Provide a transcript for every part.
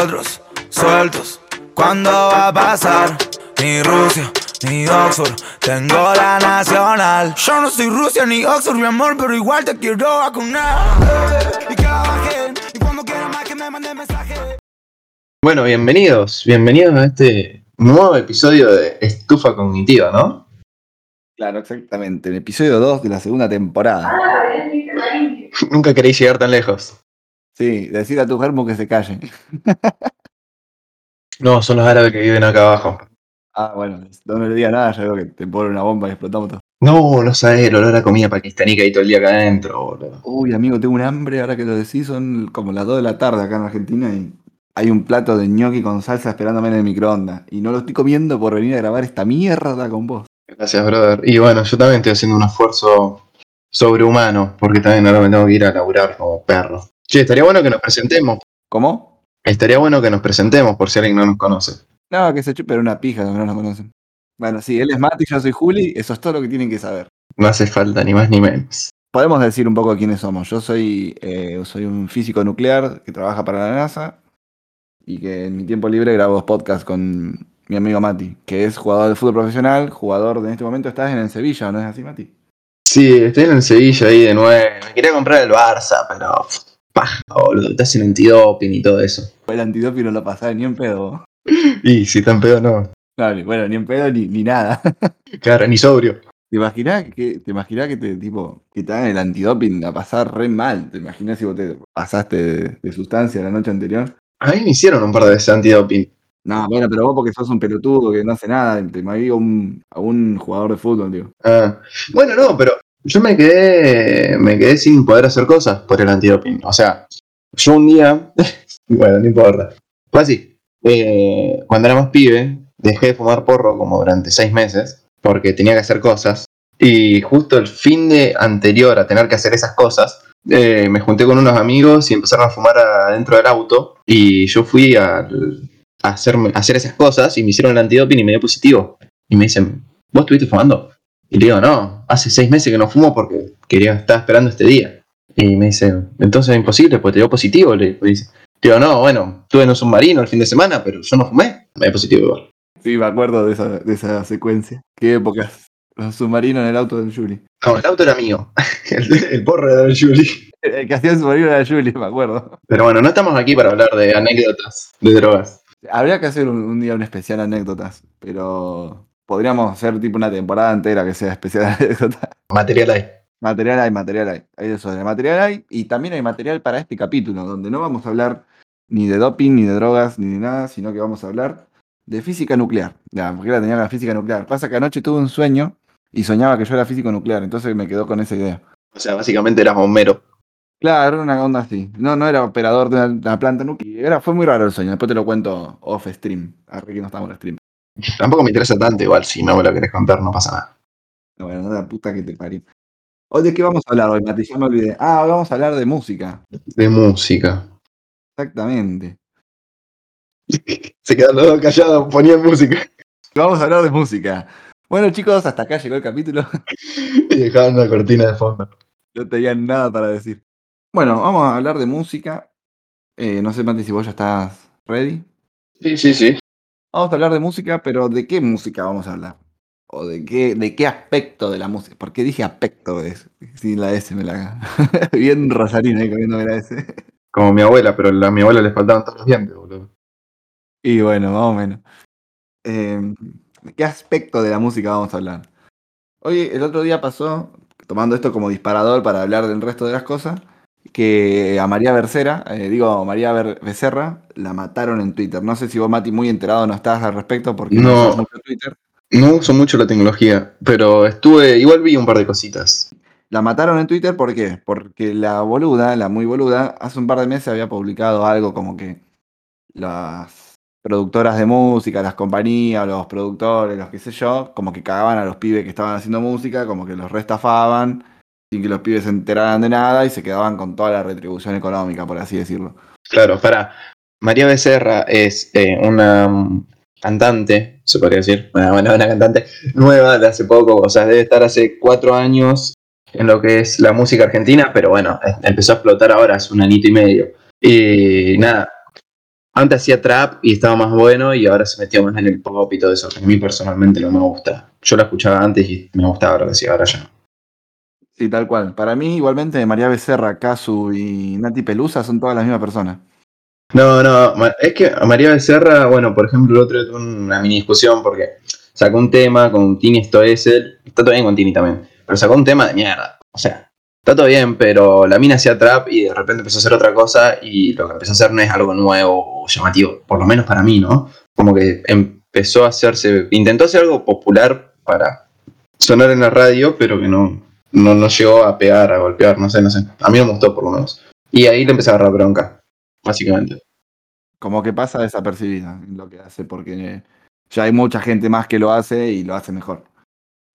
nosotros, sueltos, ¿cuándo va a pasar? Ni Rusia, ni Oxford, tengo la nacional. Yo no soy Rusia ni Oxford, mi amor, pero igual te quiero vacunar. Y que bajen, y cuando quieran más que me manden mensaje. Bueno, bienvenidos, bienvenidos a este nuevo episodio de Estufa Cognitiva, ¿no? Claro, exactamente. El episodio 2 de la segunda temporada. Nunca queréis llegar tan lejos. Sí, decir a tu germo que se calle. No, son los árabes que viven acá abajo. Ah, bueno, no le diga nada, ya veo que te ponen una bomba y explotamos todo. No, no sabes el olor a comida pakistaní que hay todo el día acá adentro, boludo. Uy, amigo, tengo un hambre, ahora que lo decís, son como las 2 de la tarde acá en Argentina y hay un plato de gnocchi con salsa esperándome en el microondas. Y no lo estoy comiendo por venir a grabar esta mierda con vos. Gracias, brother. Y bueno, yo también estoy haciendo un esfuerzo sobrehumano, porque también ahora me tengo que ir a laburar como perro. Che, estaría bueno que nos presentemos. ¿Cómo? Estaría bueno que nos presentemos por si alguien no nos conoce. No, que se chupe una pija, que no nos conocen. Bueno, sí, él es Mati, yo soy Juli, eso es todo lo que tienen que saber. No hace falta ni más ni menos. Podemos decir un poco quiénes somos. Yo soy, eh, soy un físico nuclear que trabaja para la NASA y que en mi tiempo libre grabo podcasts con mi amigo Mati, que es jugador de fútbol profesional, jugador de en este momento estás en el Sevilla, ¿no es así, Mati? Sí, estoy en el Sevilla ahí de nuevo. Me quería comprar el Barça, pero. Paja, boludo. Estás en antidoping y todo eso. El antidoping no lo pasaba ni en pedo. Y si tan pedo no. No, ni- bueno, ni en pedo ni, ni nada. Claro, ni sobrio. ¿Te imaginás que, te, imaginás que te, tipo, que te hagan el antidoping a pasar re mal? ¿Te imaginas si vos te pasaste de, de sustancia la noche anterior? A mí me hicieron un par de veces antidoping. No, bueno, pero vos porque sos un pelotudo que no hace nada, te imagino un, a un jugador de fútbol, digo. Ah, bueno, no, pero yo me quedé, me quedé sin poder hacer cosas por el antidoping. O sea, yo un día, bueno, no importa. Fue así. Eh, cuando era más pibe, dejé de fumar porro como durante seis meses, porque tenía que hacer cosas. Y justo el fin de anterior a tener que hacer esas cosas, eh, me junté con unos amigos y empezaron a fumar adentro del auto. Y yo fui al- a, hacerme, a hacer esas cosas y me hicieron el antidoping y me dio positivo. Y me dicen, ¿vos estuviste fumando? Y le digo, no, hace seis meses que no fumo porque quería estar esperando este día. Y me dice, entonces es imposible, pues te dio positivo. Le dice. Digo, no, bueno, estuve en un submarino el fin de semana, pero yo no fumé. Me dio positivo igual. Sí, me acuerdo de esa, de esa secuencia. Qué épocas. Los submarinos en el auto del Juli. No, el auto era mío. El, el porro era del Juli. El que hacía el submarino era Juli, me acuerdo. Pero bueno, no estamos aquí para hablar de anécdotas de drogas. Habría que hacer un, un día un especial anécdotas, pero podríamos hacer tipo una temporada entera que sea especial. Material ahí. Material hay, material hay. Hay de eso, de material hay. Y también hay material para este capítulo, donde no vamos a hablar ni de doping, ni de drogas, ni de nada, sino que vamos a hablar de física nuclear. Ya, porque la tenía la física nuclear. Pasa que anoche tuve un sueño y soñaba que yo era físico nuclear, entonces me quedó con esa idea. O sea, básicamente eras bombero. Claro, era una onda así. No, no era operador de una, planta nuclear. Era, fue muy raro el sueño. Después te lo cuento off stream. Arre que no estamos en stream. Tampoco me interesa tanto, igual si no me lo querés contar, no pasa nada. No, Bueno, no la puta que te parió. Hoy de qué vamos a hablar hoy, Mati, ya me olvidé. Ah, hoy vamos a hablar de música. De música. Exactamente. Se quedan los dos callados, ponían música. Vamos a hablar de música. Bueno, chicos, hasta acá llegó el capítulo. Y dejaban una cortina de fondo. No tenían nada para decir. Bueno, vamos a hablar de música. Eh, no sé, Mati, si vos ya estás ready. Sí, sí, sí. Vamos a hablar de música, pero ¿de qué música vamos a hablar? ¿O de qué, de qué aspecto de la música? Porque dije aspecto, es, sin la S me la... Bien rosarina ahí comiéndome la S. Como mi abuela, pero a mi abuela le faltaban todos los dientes, boludo. Y bueno, más o menos. Eh, ¿De qué aspecto de la música vamos a hablar? Hoy, el otro día pasó, tomando esto como disparador para hablar del resto de las cosas, que a María Becerra, eh, digo María Becerra, la mataron en Twitter. No sé si vos, Mati, muy enterado no estás al respecto porque no, No. usas mucho Twitter. No uso mucho la tecnología, pero estuve, igual vi un par de cositas. La mataron en Twitter, ¿por qué? Porque la boluda, la muy boluda, hace un par de meses había publicado algo como que las productoras de música, las compañías, los productores, los qué sé yo, como que cagaban a los pibes que estaban haciendo música, como que los restafaban, sin que los pibes se enteraran de nada y se quedaban con toda la retribución económica, por así decirlo. Claro, para. María Becerra es eh, una cantante, se podría decir, una, una, una cantante nueva de hace poco, o sea, debe estar hace cuatro años en lo que es la música argentina, pero bueno, empezó a explotar ahora hace un añito y medio. Y nada, antes hacía trap y estaba más bueno y ahora se metió más en el pop y todo eso, que a mí personalmente no me gusta. Yo la escuchaba antes y me gustaba, ahora sí, ahora ya. Sí, tal cual. Para mí, igualmente, María Becerra, Casu y Nati Pelusa son todas las mismas personas. No, no, es que María Becerra, bueno, por ejemplo, el otro una mini discusión porque sacó un tema con Tini Stoessel, está todo bien con Tini también, pero sacó un tema de mierda. O sea, está todo bien, pero la mina hacía trap y de repente empezó a hacer otra cosa y lo que empezó a hacer no es algo nuevo o llamativo, por lo menos para mí, ¿no? Como que empezó a hacerse, intentó hacer algo popular para sonar en la radio, pero que no, no, no llegó a pegar, a golpear, no sé, no sé. A mí no me gustó por lo menos. Y ahí le empecé a agarrar bronca, básicamente. Como que pasa desapercibida en lo que hace, porque ya hay mucha gente más que lo hace y lo hace mejor.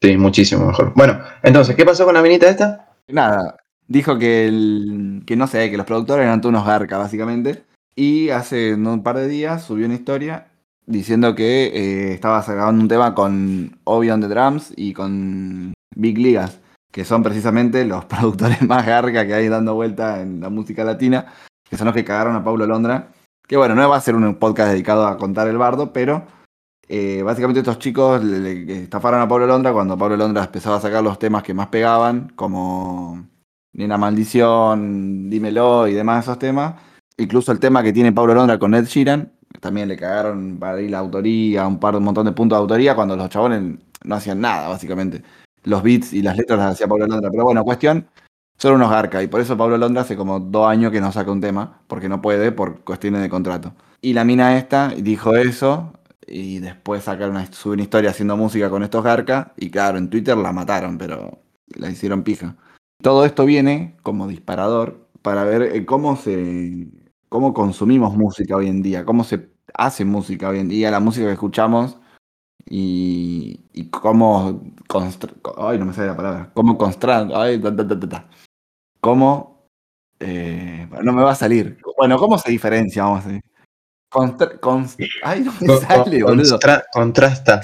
Sí, muchísimo mejor. Bueno, entonces, ¿qué pasó con la minita esta? Nada, dijo que, el, que no sé, que los productores eran todos unos garcas, básicamente. Y hace un par de días subió una historia diciendo que eh, estaba sacando un tema con Obi on the Drums y con Big Ligas, que son precisamente los productores más garca que hay dando vuelta en la música latina, que son los que cagaron a Paulo Londra. Que bueno, no va a ser un podcast dedicado a contar el bardo, pero eh, básicamente estos chicos le, le estafaron a Pablo Londra cuando Pablo Londra empezaba a sacar los temas que más pegaban, como Nena Maldición, Dímelo y demás esos temas. Incluso el tema que tiene Pablo Londra con Ed Sheeran, también le cagaron para ir la autoría, un par un montón de puntos de autoría cuando los chabones no hacían nada, básicamente. Los beats y las letras las hacía Pablo Londra. Pero bueno, cuestión, son unos garcas y por eso Pablo Londra hace como dos años que no saca un tema, porque no puede por cuestiones de contrato. Y la mina esta dijo eso, y después sacaron una, una historia haciendo música con estos garcas y claro, en Twitter la mataron, pero la hicieron pija. Todo esto viene como disparador para ver eh, cómo se cómo consumimos música hoy en día, cómo se hace música hoy en día, la música que escuchamos y, y cómo ay, no me sale la palabra, cómo constra, ay, ta, ta, ta, cómo eh, no me va a salir. Bueno, ¿cómo se diferencia? Vamos a decir. Constra- const- ay, no me Con- sale, con- boludo. constra- contrasta.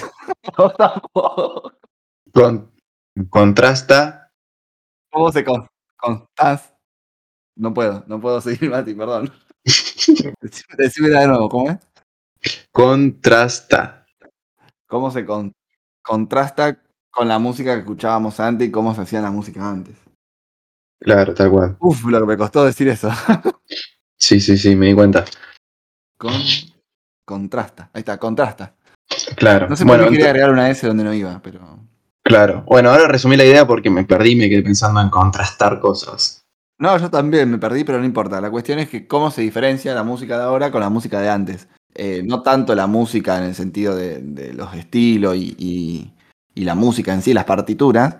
No, tampoco. Con- contrasta. ¿Cómo se con, constas? No puedo, no puedo seguir, Mati, perdón. Decime- de nuevo, ¿cómo es? Contrasta. ¿Cómo se con- contrasta con la música que escuchábamos antes y cómo se hacía la música antes? Claro, tal cual. Uf, lo que me costó decir eso. Sí, sí, sí, me di cuenta. Con, contrasta. Ahí está, contrasta. Claro. No sé por bueno, qué quería agregar una S donde no iba, pero. claro. Bueno, ahora resumí la idea porque me perdí y me quedé pensando en contrastar cosas. No, yo también me perdí, pero no importa. La cuestión es que cómo se diferencia la música de ahora con la música de antes. Eh, no tanto la música en el sentido de, de los estilos y, y- y la música en sí, las partituras,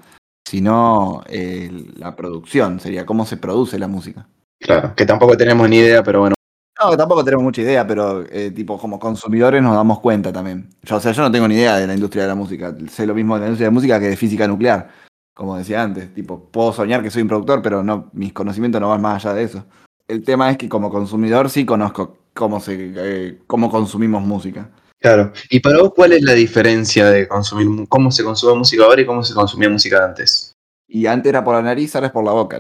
sino eh, la producción, sería cómo se produce la música. Claro. Que tampoco tenemos ni idea, pero bueno. No, tampoco tenemos mucha idea, pero eh, tipo como consumidores nos damos cuenta también. Yo, o sea, yo no tengo ni idea de la industria de la música. Sé lo mismo de la industria de la música que de física nuclear. Como decía antes, tipo, puedo soñar que soy un productor, pero no, mis conocimientos no van más allá de eso. El tema es que como consumidor sí conozco cómo se eh, cómo consumimos música. Claro. ¿Y para vos cuál es la diferencia de consumir, cómo se consume música ahora y cómo se consumía música antes? Y antes era por la nariz, ahora es por la boca.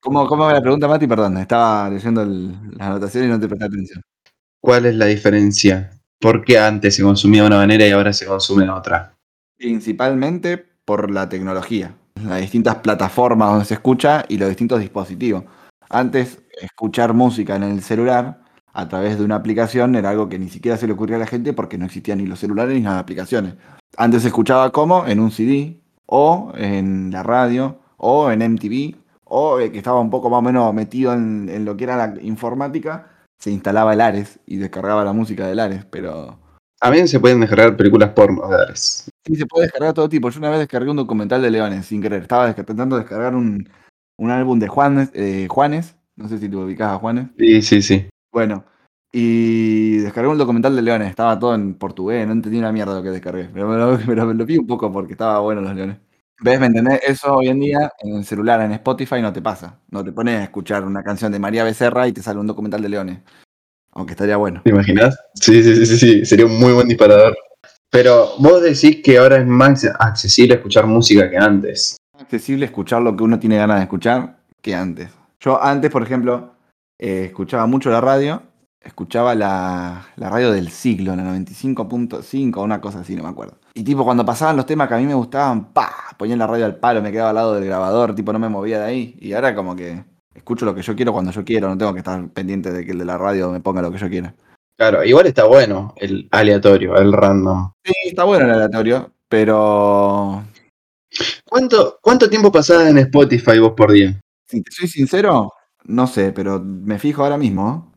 ¿Cómo, cómo me la pregunta, Mati? Perdón, estaba leyendo las anotaciones y no te presté atención. ¿Cuál es la diferencia? ¿Por qué antes se consumía de una manera y ahora se consume de otra? Principalmente por la tecnología, las distintas plataformas donde se escucha y los distintos dispositivos. Antes, escuchar música en el celular a través de una aplicación era algo que ni siquiera se le ocurría a la gente porque no existían ni los celulares ni las aplicaciones. Antes se escuchaba como en un CD, o en la radio, o en MTV, o eh, que estaba un poco más o menos metido en, en lo que era la informática, se instalaba el Ares y descargaba la música del Ares, pero También se pueden descargar películas porno de Ares. Sí, se puede descargar todo tipo. Yo una vez descargué un documental de Leones sin querer. Estaba desca- intentando descargar un, un álbum de Juanes, eh, Juanes. No sé si te ubicás a Juanes. Sí, sí, sí. Bueno, y descargué un documental de Leones. Estaba todo en portugués, no entendí una mierda lo que descargué. Pero me lo, me lo- me lo vi un poco porque estaba bueno los Leones. ¿Ves? ¿Me entendés? Eso hoy en día en el celular, en Spotify, no te pasa. No te pones a escuchar una canción de María Becerra y te sale un documental de Leones. Aunque estaría bueno. ¿Te imaginas? Sí, sí, sí, sí, sí. Sería un muy buen disparador. Pero vos decís que ahora es más accesible escuchar música que antes. accesible escuchar lo que uno tiene ganas de escuchar que antes. Yo antes, por ejemplo, eh, escuchaba mucho la radio, escuchaba la, la radio del siglo, la 95.5, una cosa así, no me acuerdo. Y tipo, cuando pasaban los temas que a mí me gustaban, pa, ponía la radio al palo, me quedaba al lado del grabador, tipo, no me movía de ahí. Y ahora como que escucho lo que yo quiero cuando yo quiero, no tengo que estar pendiente de que el de la radio me ponga lo que yo quiera. Claro, igual está bueno el aleatorio, el random. Sí, está bueno el aleatorio, pero ¿Cuánto, cuánto tiempo pasás en Spotify vos por día? Si te soy sincero, no sé, pero me fijo ahora mismo.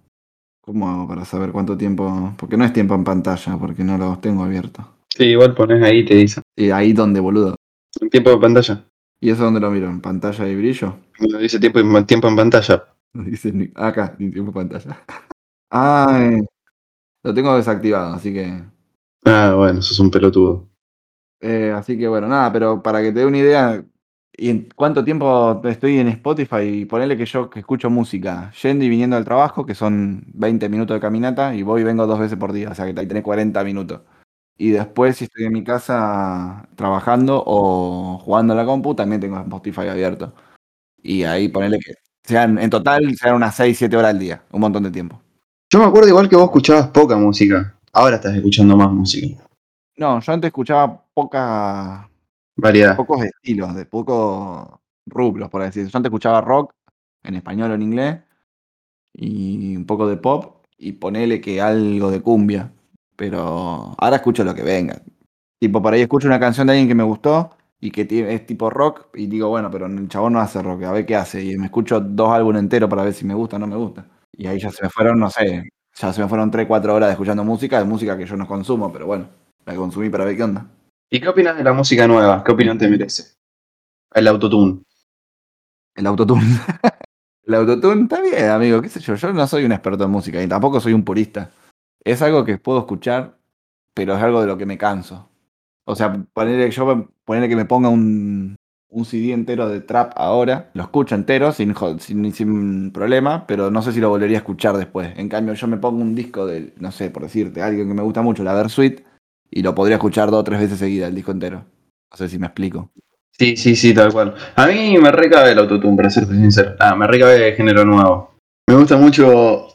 ¿Cómo hago para saber cuánto tiempo? Porque no es tiempo en pantalla, porque no los tengo abiertos. Sí, igual pones ahí y te dice. Y ahí donde, boludo. Un tiempo de pantalla. ¿Y eso dónde lo miro? ¿En pantalla y brillo? Cuando dice tiempo, tiempo en pantalla. Dice ni- acá, ni tiempo en pantalla. Ay, lo tengo desactivado, así que. Ah, bueno, sos un pelotudo. eh, así que bueno, nada, pero para que te dé una idea, ¿y en cuánto tiempo estoy en Spotify? Y ponele que yo que escucho música, yendo y viniendo al trabajo, que son 20 minutos de caminata, y voy y vengo dos veces por día, o sea que ahí tenés 40 minutos. Y después, si estoy en mi casa trabajando o jugando a la compu, también tengo Spotify abierto. Y ahí ponele que sean, en total, sean unas 6, 7 horas al día, un montón de tiempo. Yo me acuerdo igual que vos escuchabas poca música. Ahora estás escuchando más música. No, yo antes escuchaba poca, Variedad. pocos estilos, de pocos rubros, por así decirlo. Yo antes escuchaba rock, en español o en inglés, y un poco de pop, y ponele que algo de cumbia. Pero ahora escucho lo que venga. Tipo, por ahí escucho una canción de alguien que me gustó y que es tipo rock, y digo, bueno, pero el chabón no hace rock, a ver qué hace. Y me escucho dos álbumes enteros para ver si me gusta o no me gusta. Y ahí ya se me fueron, no sé, ya se me fueron 3, 4 horas escuchando música, de música que yo no consumo, pero bueno, la consumí para ver qué onda. ¿Y qué opinas de la música nueva? ¿Qué opinión te merece? El autotune. El autotune. el autotune está bien, amigo, qué sé yo. Yo no soy un experto en música y tampoco soy un purista. Es algo que puedo escuchar, pero es algo de lo que me canso. O sea, ponerle, que me ponga un, un CD entero de trap ahora, lo escucho entero sin, sin, sin problema, pero no sé si lo volvería a escuchar después. En cambio, yo me pongo un disco de, no sé, por decirte, alguien que me gusta mucho, la Versuit, y lo podría escuchar dos o tres veces seguida, el disco entero. No sé si me explico. Sí, sí, sí, tal cual. A mí me recabe el autotune, para serte sincero. Ah, me recabe el género nuevo. Me gusta mucho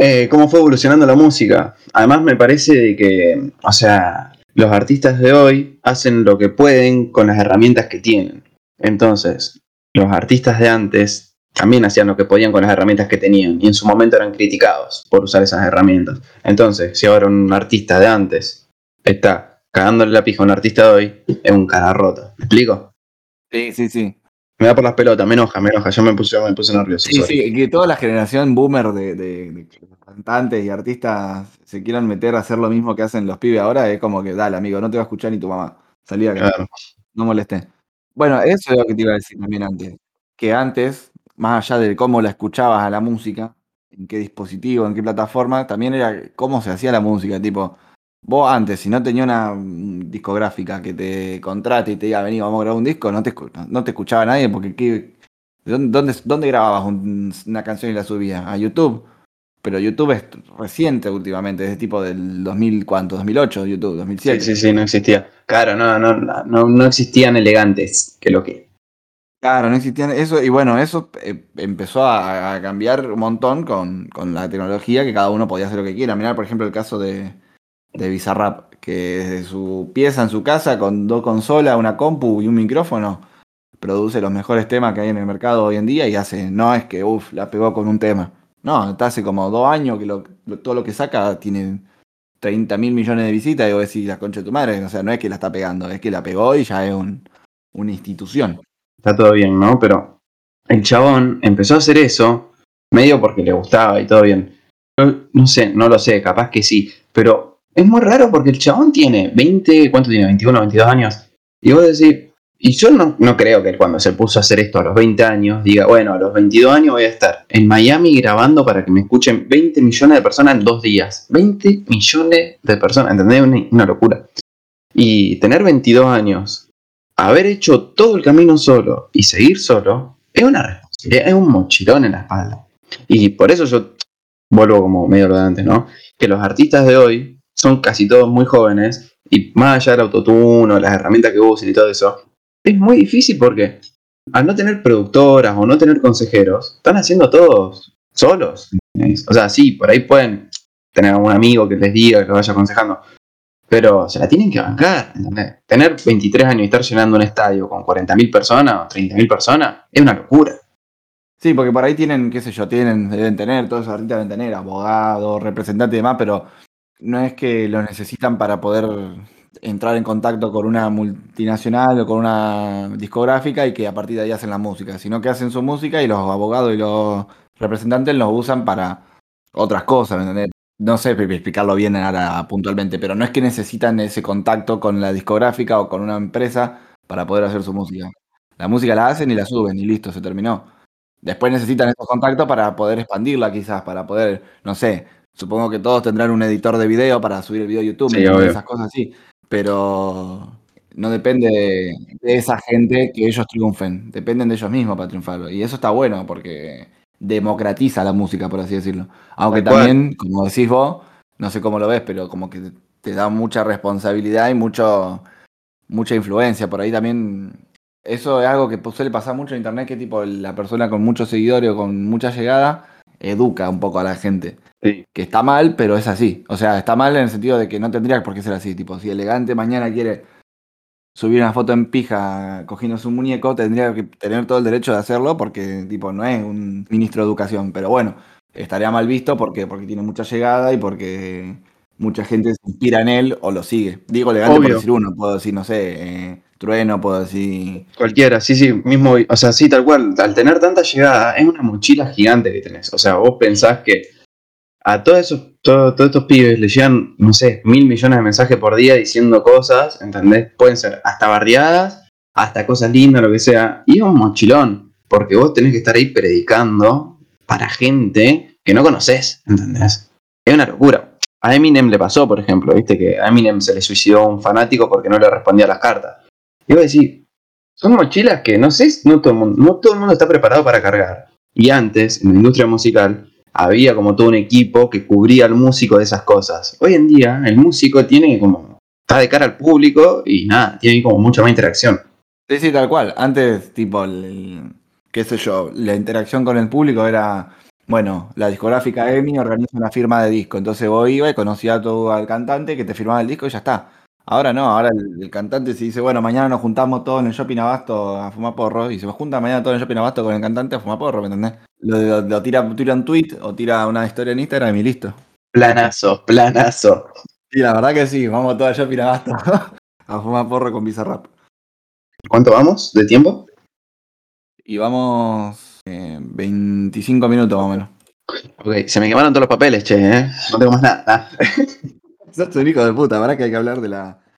eh, cómo fue evolucionando la música. Además me parece que, o sea, los artistas de hoy hacen lo que pueden con las herramientas que tienen. Entonces, los artistas de antes también hacían lo que podían con las herramientas que tenían y en su momento eran criticados por usar esas herramientas. Entonces, si ahora un artista de antes está cagándole la pija a un artista de hoy, es un cara rota. ¿Me explico? Sí, sí, sí. Me da por las pelotas, me enoja, me enoja. Yo me puse, me puse nervioso. Sí, sorry. sí, que toda la generación boomer de, de- de cantantes y artistas se quieran meter a hacer lo mismo que hacen los pibes ahora, es como que, dale, amigo, no te va a escuchar ni tu mamá. Salí acá, Claro. no molesté. Bueno, eso es lo que te iba a decir también antes. Que antes, más allá de cómo la escuchabas a la música, en qué dispositivo, en qué plataforma, también era cómo se hacía la música. Tipo, vos antes, si no tenía una mm, discográfica que te contrate y te diga, vení, vamos a grabar un disco, no te, no te escuchaba nadie porque ¿qué- ¿dónde, dónde, grababas un- una canción y la subías? A YouTube. Pero YouTube es reciente últimamente, es tipo del 2000, ¿cuánto? 2008, YouTube, Sí, 2007. sí, sí, no existía. Claro, no, no, no, no existían elegantes que lo que. Claro, no existían eso, y bueno, eso eh, empezó a, cambiar un montón con, con la tecnología, que cada uno podía hacer lo que quiera. Mirá, por ejemplo, el caso de, de Bizarrap, que desde su pieza en su casa, con dos consolas, una compu y un micrófono, produce los mejores temas que hay en el mercado hoy en día y hace, no es que, uff, la pegó con un tema. No, está hace como dos años que todo lo que saca tiene 30 mil millones de visitas y vos decís, la concha de tu madre, o sea, no es que la está pegando, es que la pegó y ya es un- una institución. Está todo bien, ¿no? Pero el chabón empezó a hacer eso medio porque le gustaba y todo bien. Yo no sé, no lo sé, capaz que sí. Pero es muy raro porque el chabón tiene 20, ¿cuánto tiene? 21, 22 años. Y vos decís, y yo no, no creo que cuando se puso a hacer esto a los 20 años diga, bueno, a los 22 años voy a estar en Miami grabando para que me escuchen 20 millones de personas en dos días. 20 millones de personas, ¿entendés? Una, una locura. Y tener 22 años, haber hecho todo el camino solo y seguir solo, es una responsabilidad, es un mochilón en la espalda. Y por eso yo vuelvo como medio lo antes, ¿no? Que los artistas de hoy son casi todos muy jóvenes y más allá del autotune o las herramientas que usen y todo eso, es muy difícil porque al no tener productoras o no tener consejeros, están haciendo todos solos. O sea, sí, por ahí pueden tener algún amigo que les diga, que los vaya aconsejando. Pero se la tienen que bancar. ¿entendés? Tener 23 años y estar llenando un estadio con 40.000 personas o 30.000 personas es una locura. Sí, porque por ahí tienen, qué sé yo, tienen, deben tener, todos esos artistas deben tener abogados, representantes y demás, pero no es que lo necesitan para poder entrar en contacto con una multinacional o con una discográfica y que a partir de ahí hacen la música, sino que hacen su música y los abogados y los representantes los usan para otras cosas, ¿me entendés? No sé explicarlo bien ahora puntualmente, pero no es que necesitan ese contacto con la discográfica o con una empresa para poder hacer su música. La música la hacen y la suben y listo, se terminó. Después necesitan esos contactos para poder expandirla quizás, para poder, no sé, supongo que todos tendrán un editor de video para subir el video a YouTube, obvio. esas cosas así, pero no depende de, de esa gente que ellos triunfen, dependen de ellos mismos para triunfar. Y eso está bueno porque democratiza la música, por así decirlo. Aunque también, como decís vos, no sé cómo lo ves, pero como que te da mucha responsabilidad y mucho, mucha influencia. Por ahí también eso es algo que suele pasar mucho en internet, que tipo la persona con muchos seguidores o con mucha llegada educa un poco a la gente. Sí. Que está mal, pero es así. O sea, está mal en el sentido de que no tendría por qué ser así. Tipo, si elegante mañana quiere subir una foto en pija cogiéndose un muñeco, tendría que tener todo el derecho de hacerlo porque tipo no es un ministro de educación. Pero bueno, estaría mal visto porque, porque tiene mucha llegada y porque mucha gente se inspira en él o lo sigue. Digo elegante por decir uno, puedo decir, no sé, eh, trueno, puedo decir. Cualquiera, sí, sí, mismo, o sea, sí, tal cual, al tener tanta llegada, es una mochila gigante que tenés. O sea, vos pensás que a todos esos, todo- todos estos pibes le llegan, no sé, mil millones de mensajes por día diciendo cosas, ¿entendés? Pueden ser hasta barriadas, hasta cosas lindas, lo que sea. Y es un mochilón, porque vos tenés que estar ahí predicando para gente que no conoces, ¿entendés? Es una locura. A Eminem le pasó, por ejemplo, viste que a Eminem se le suicidó un fanático porque no le respondía las cartas. Y vos decís, son mochilas que no sé, no todo, el mundo, no todo el mundo está preparado para cargar. Y antes, en la industria musical, había como todo un equipo que cubría al músico de esas cosas. Hoy en día, el músico tiene como, está de cara al público y nada, tiene como mucha más interacción. Sí, sí, tal cual. Antes, tipo, el- qué sé yo, la interacción con el público era, bueno, la discográfica EMI organiza una firma de disco. Entonces vos ibas y conocías a todo al cantante que te firmaba el disco y ya está. Ahora no, ahora el, el cantante se dice, bueno, mañana nos juntamos todos en el shopping Abasto a fumar porro y se juntan mañana todos en el shopping Abasto con el cantante a fumar porro, ¿me entendés? Lo, lo- lo tira, tira un tweet o tira una historia en Instagram y listo. Planazo, planazo. Sí, la verdad que sí, vamos todos al shopping Abasto a fumar porro con Bizarrap. ¿Cuánto vamos de tiempo? Y vamos eh, 25 minutos más o menos. Ok, se me quemaron todos los papeles, che, ¿eh? No tengo más nada. Sos un hijo de puta, ¿verdad que hay que hablar de la